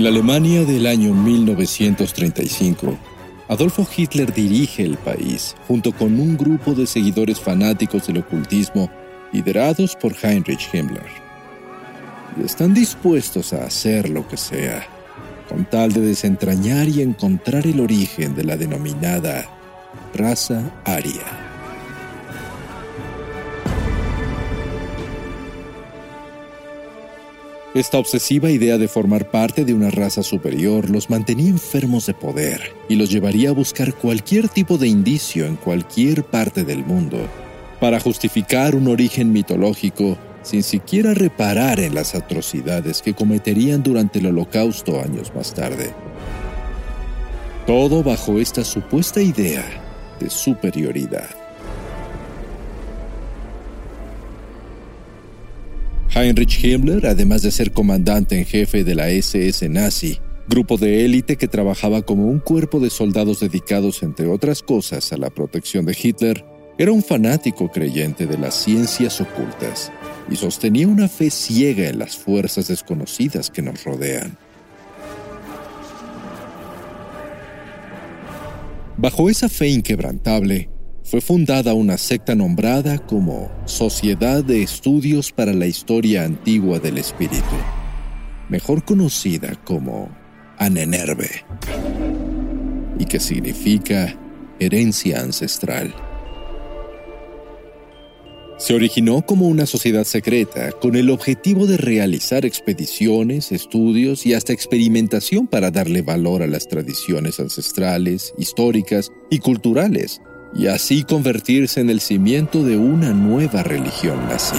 En la Alemania del año 1935, Adolfo Hitler dirige el país junto con un grupo de seguidores fanáticos del ocultismo liderados por Heinrich Himmler. Y están dispuestos a hacer lo que sea, con tal de desentrañar y encontrar el origen de la denominada raza aria. Esta obsesiva idea de formar parte de una raza superior los mantenía enfermos de poder y los llevaría a buscar cualquier tipo de indicio en cualquier parte del mundo para justificar un origen mitológico sin siquiera reparar en las atrocidades que cometerían durante el holocausto años más tarde. Todo bajo esta supuesta idea de superioridad. Heinrich Himmler, además de ser comandante en jefe de la SS nazi, grupo de élite que trabajaba como un cuerpo de soldados dedicados, entre otras cosas, a la protección de Hitler, era un fanático creyente de las ciencias ocultas y sostenía una fe ciega en las fuerzas desconocidas que nos rodean. Bajo esa fe inquebrantable, fue fundada una secta nombrada como Sociedad de Estudios para la Historia Antigua del Espíritu, mejor conocida como Anenerve, y que significa herencia ancestral. Se originó como una sociedad secreta con el objetivo de realizar expediciones, estudios y hasta experimentación para darle valor a las tradiciones ancestrales, históricas y culturales y así convertirse en el cimiento de una nueva religión nazi.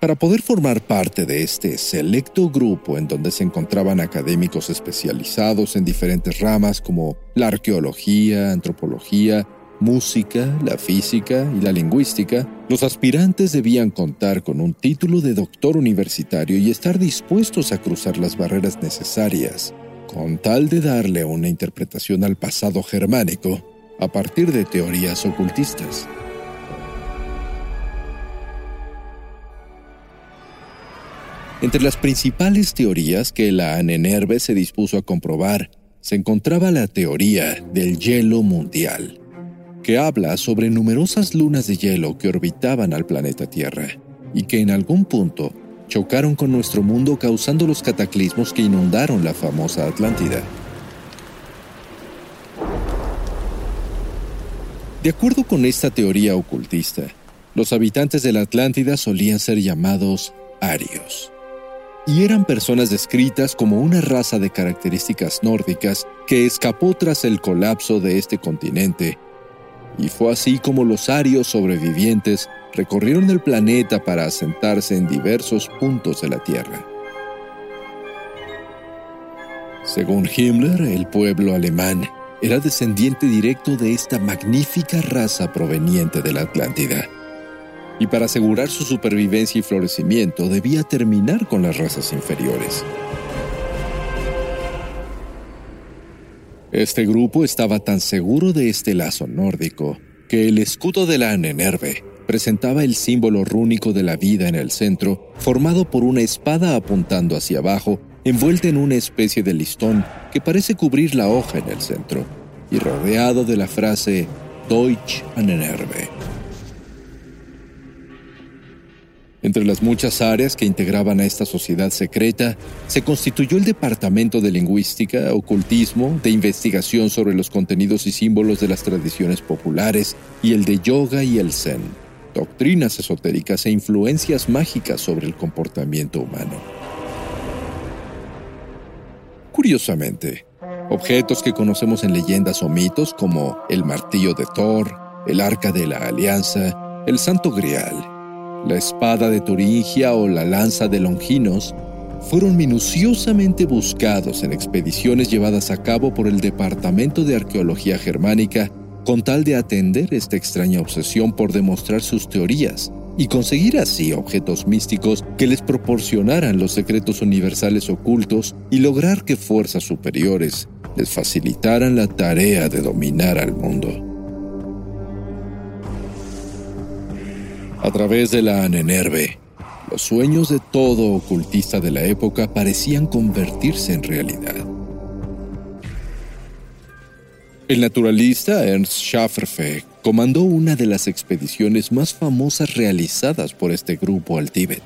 Para poder formar parte de este selecto grupo en donde se encontraban académicos especializados en diferentes ramas como la arqueología, antropología, música, la física y la lingüística, los aspirantes debían contar con un título de doctor universitario y estar dispuestos a cruzar las barreras necesarias con tal de darle una interpretación al pasado germánico a partir de teorías ocultistas. Entre las principales teorías que la Anenerve se dispuso a comprobar se encontraba la teoría del hielo mundial, que habla sobre numerosas lunas de hielo que orbitaban al planeta Tierra y que en algún punto chocaron con nuestro mundo causando los cataclismos que inundaron la famosa Atlántida. De acuerdo con esta teoría ocultista, los habitantes de la Atlántida solían ser llamados arios, y eran personas descritas como una raza de características nórdicas que escapó tras el colapso de este continente, y fue así como los arios sobrevivientes recorrieron el planeta para asentarse en diversos puntos de la Tierra. Según Himmler, el pueblo alemán era descendiente directo de esta magnífica raza proveniente de la Atlántida. Y para asegurar su supervivencia y florecimiento debía terminar con las razas inferiores. Este grupo estaba tan seguro de este lazo nórdico que el escudo de la Anenerve presentaba el símbolo rúnico de la vida en el centro, formado por una espada apuntando hacia abajo, envuelta en una especie de listón que parece cubrir la hoja en el centro, y rodeado de la frase Deutsch an Entre las muchas áreas que integraban a esta sociedad secreta, se constituyó el Departamento de Lingüística, Ocultismo, de Investigación sobre los contenidos y símbolos de las tradiciones populares, y el de Yoga y el Zen doctrinas esotéricas e influencias mágicas sobre el comportamiento humano. Curiosamente, objetos que conocemos en leyendas o mitos como el martillo de Thor, el arca de la alianza, el santo grial, la espada de Turingia o la lanza de Longinos, fueron minuciosamente buscados en expediciones llevadas a cabo por el Departamento de Arqueología Germánica con tal de atender esta extraña obsesión por demostrar sus teorías y conseguir así objetos místicos que les proporcionaran los secretos universales ocultos y lograr que fuerzas superiores les facilitaran la tarea de dominar al mundo. A través de la Anenerve, los sueños de todo ocultista de la época parecían convertirse en realidad. El naturalista Ernst Schafferfe comandó una de las expediciones más famosas realizadas por este grupo al Tíbet.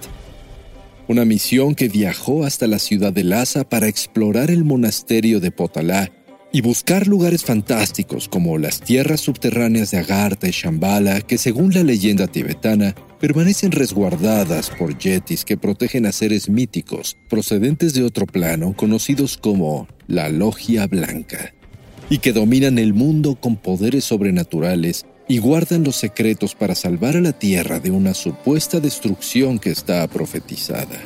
Una misión que viajó hasta la ciudad de Lhasa para explorar el monasterio de Potalá y buscar lugares fantásticos como las tierras subterráneas de Agartha y Shambhala que según la leyenda tibetana permanecen resguardadas por yetis que protegen a seres míticos procedentes de otro plano conocidos como la Logia Blanca y que dominan el mundo con poderes sobrenaturales y guardan los secretos para salvar a la Tierra de una supuesta destrucción que está profetizada.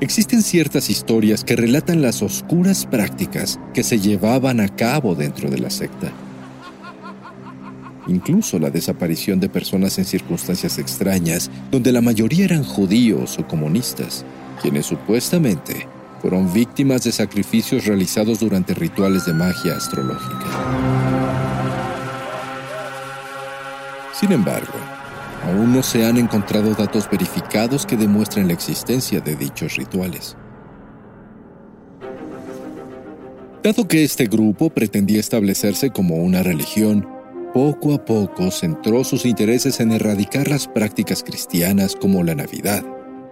Existen ciertas historias que relatan las oscuras prácticas que se llevaban a cabo dentro de la secta. Incluso la desaparición de personas en circunstancias extrañas, donde la mayoría eran judíos o comunistas, quienes supuestamente fueron víctimas de sacrificios realizados durante rituales de magia astrológica. Sin embargo, aún no se han encontrado datos verificados que demuestren la existencia de dichos rituales. Dado que este grupo pretendía establecerse como una religión, poco a poco centró sus intereses en erradicar las prácticas cristianas como la Navidad,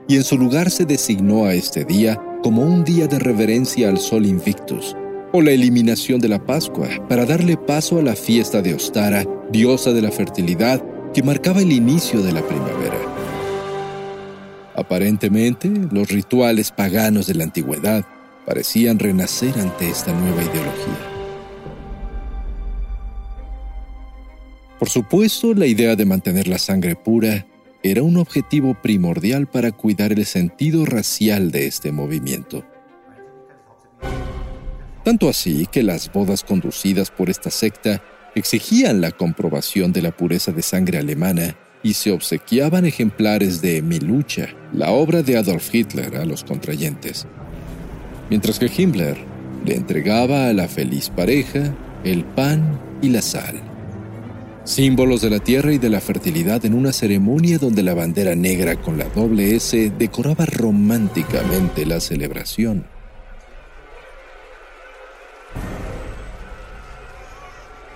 y en su lugar se designó a este día como un día de reverencia al Sol Invictus, o la eliminación de la Pascua para darle paso a la fiesta de Ostara, diosa de la fertilidad, que marcaba el inicio de la primavera. Aparentemente, los rituales paganos de la antigüedad parecían renacer ante esta nueva ideología. Por supuesto, la idea de mantener la sangre pura era un objetivo primordial para cuidar el sentido racial de este movimiento. Tanto así que las bodas conducidas por esta secta exigían la comprobación de la pureza de sangre alemana y se obsequiaban ejemplares de Mi lucha, la obra de Adolf Hitler, a los contrayentes, mientras que Himmler le entregaba a la feliz pareja el pan y la sal, símbolos de la tierra y de la fertilidad en una ceremonia donde la bandera negra con la doble S decoraba románticamente la celebración.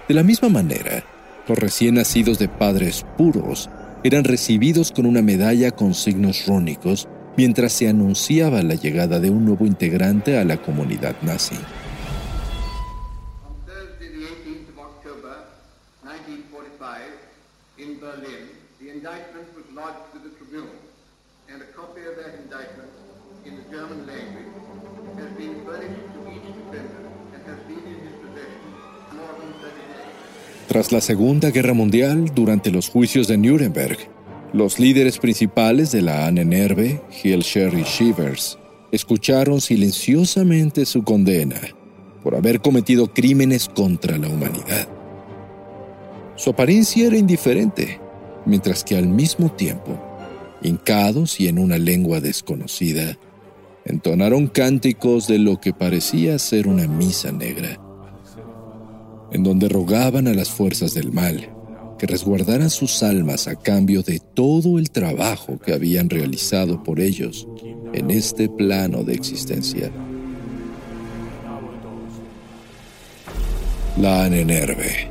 De la misma manera, los recién nacidos de padres puros eran recibidos con una medalla con signos rúnicos mientras se anunciaba la llegada de un nuevo integrante a la comunidad nazi. Tras la Segunda Guerra Mundial, durante los juicios de Nuremberg, los líderes principales de la Ahnenerbe, Hilscher y Shivers, escucharon silenciosamente su condena por haber cometido crímenes contra la humanidad. Su apariencia era indiferente, mientras que al mismo tiempo, hincados y en una lengua desconocida, entonaron cánticos de lo que parecía ser una misa negra en donde rogaban a las fuerzas del mal que resguardaran sus almas a cambio de todo el trabajo que habían realizado por ellos en este plano de existencia. La Anenerve.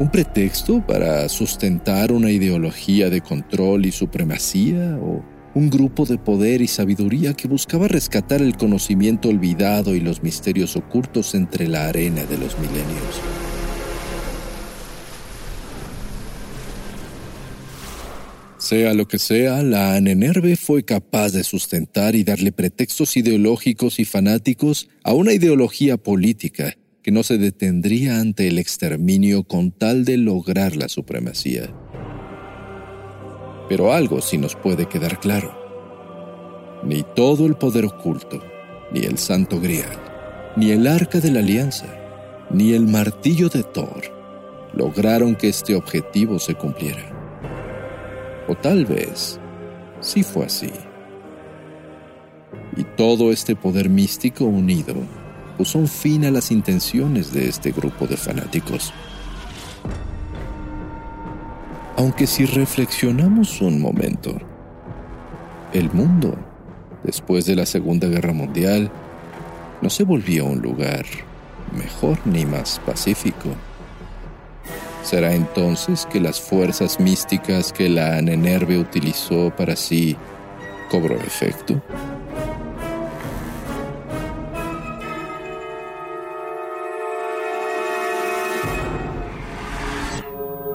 ¿Un pretexto para sustentar una ideología de control y supremacía o un grupo de poder y sabiduría que buscaba rescatar el conocimiento olvidado y los misterios ocultos entre la arena de los milenios. Sea lo que sea, la Anenerve fue capaz de sustentar y darle pretextos ideológicos y fanáticos a una ideología política que no se detendría ante el exterminio con tal de lograr la supremacía. Pero algo sí nos puede quedar claro. Ni todo el poder oculto, ni el santo grial, ni el arca de la alianza, ni el martillo de Thor lograron que este objetivo se cumpliera. O tal vez sí fue así. Y todo este poder místico unido puso un fin a las intenciones de este grupo de fanáticos. Aunque si reflexionamos un momento, el mundo, después de la Segunda Guerra Mundial, no se volvió un lugar mejor ni más pacífico. ¿Será entonces que las fuerzas místicas que la Anenerve utilizó para sí cobró efecto?